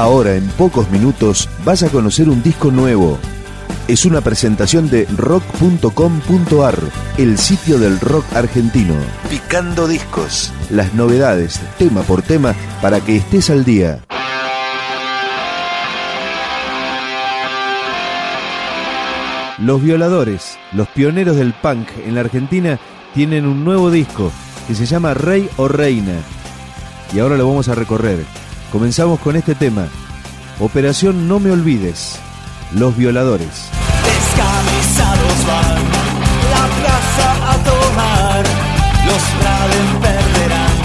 Ahora, en pocos minutos, vas a conocer un disco nuevo. Es una presentación de rock.com.ar, el sitio del rock argentino. Picando discos. Las novedades, tema por tema, para que estés al día. Los Violadores, los pioneros del punk en la Argentina, tienen un nuevo disco que se llama Rey o Reina. Y ahora lo vamos a recorrer. Comenzamos con este tema. Operación No Me Olvides. Los Violadores. Descamisados van la plaza a tomar. Los Braden perderán,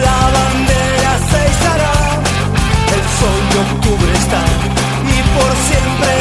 la bandera se izará. El sol de octubre está y por siempre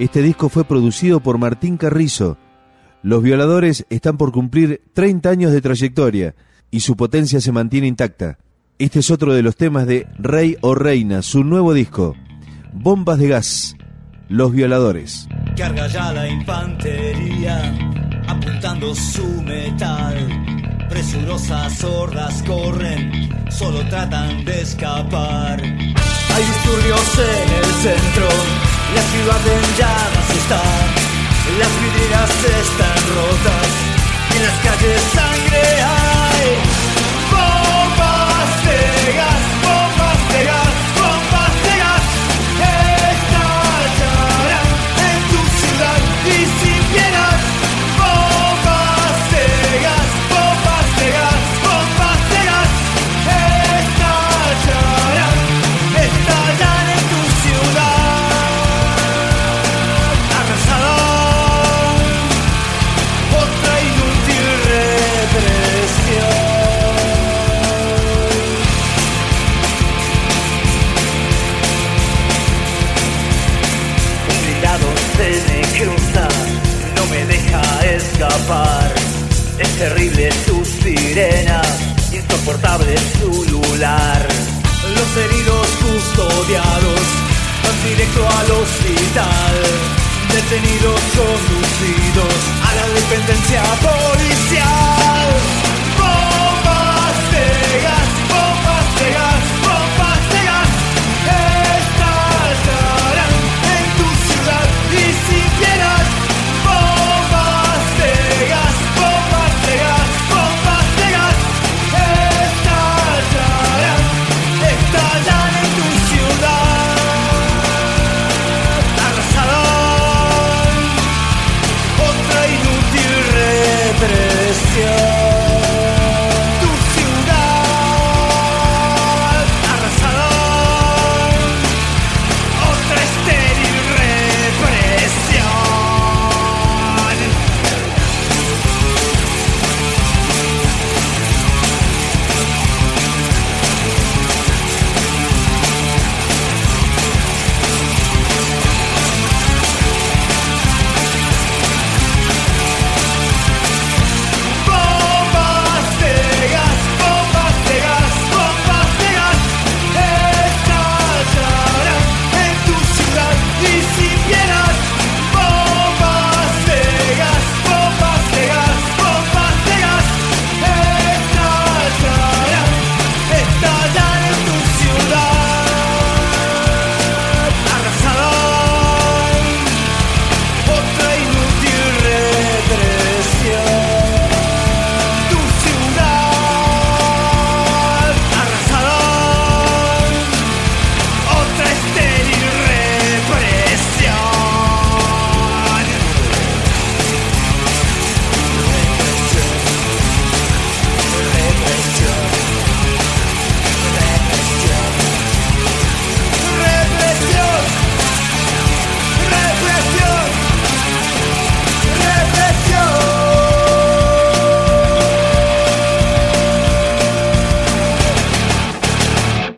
Este disco fue producido por Martín Carrizo. Los Violadores están por cumplir 30 años de trayectoria y su potencia se mantiene intacta. Este es otro de los temas de Rey o Reina, su nuevo disco. Bombas de gas. Los Violadores. Carga ya la infantería, apuntando su metal. Presurosas hordas corren, solo tratan de escapar. Hay disturbios en el centro, la ciudad en llamas está. Las receptor portable celular. Los heridos custodiados van directo al hospital. Detenidos conducidos a la dependencia policial. Bombas de gas, bombas de gas.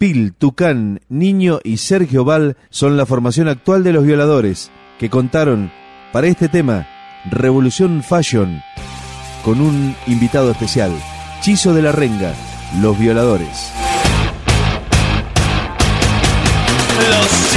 Pil, Tucán, Niño y Sergio Val son la formación actual de los violadores, que contaron para este tema, Revolución Fashion, con un invitado especial, Chizo de la Renga, Los Violadores. Los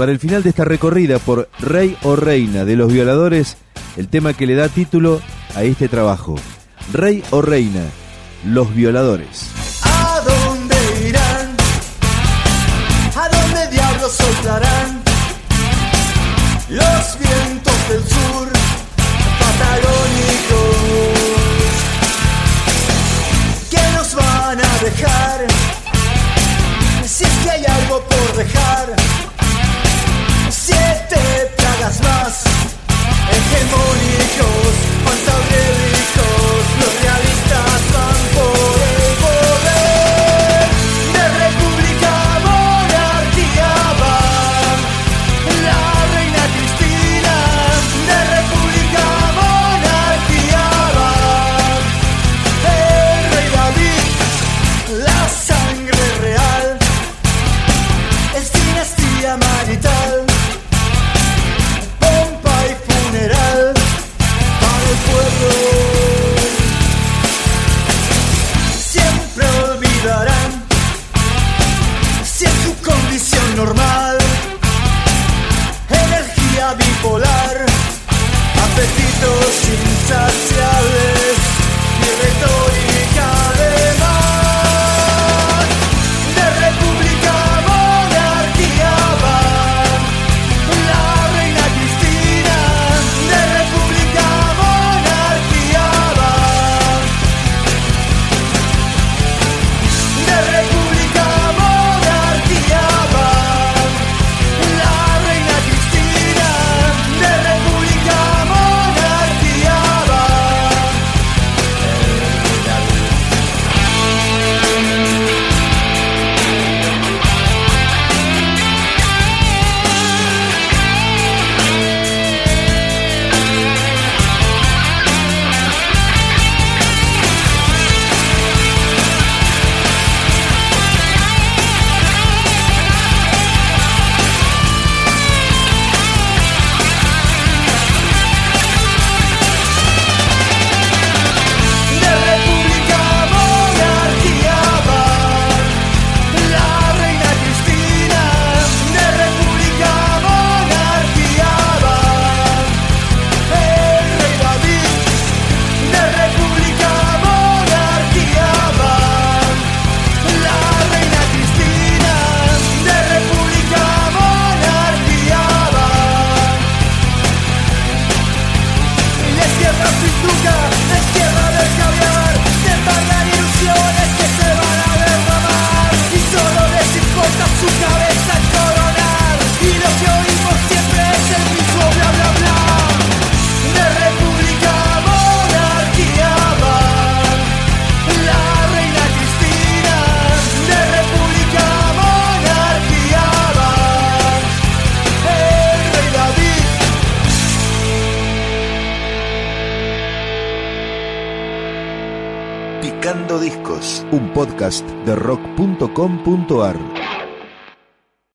para el final de esta recorrida por Rey o Reina de los Violadores, el tema que le da título a este trabajo. Rey o Reina, los Violadores. podcast de rock.com.ar.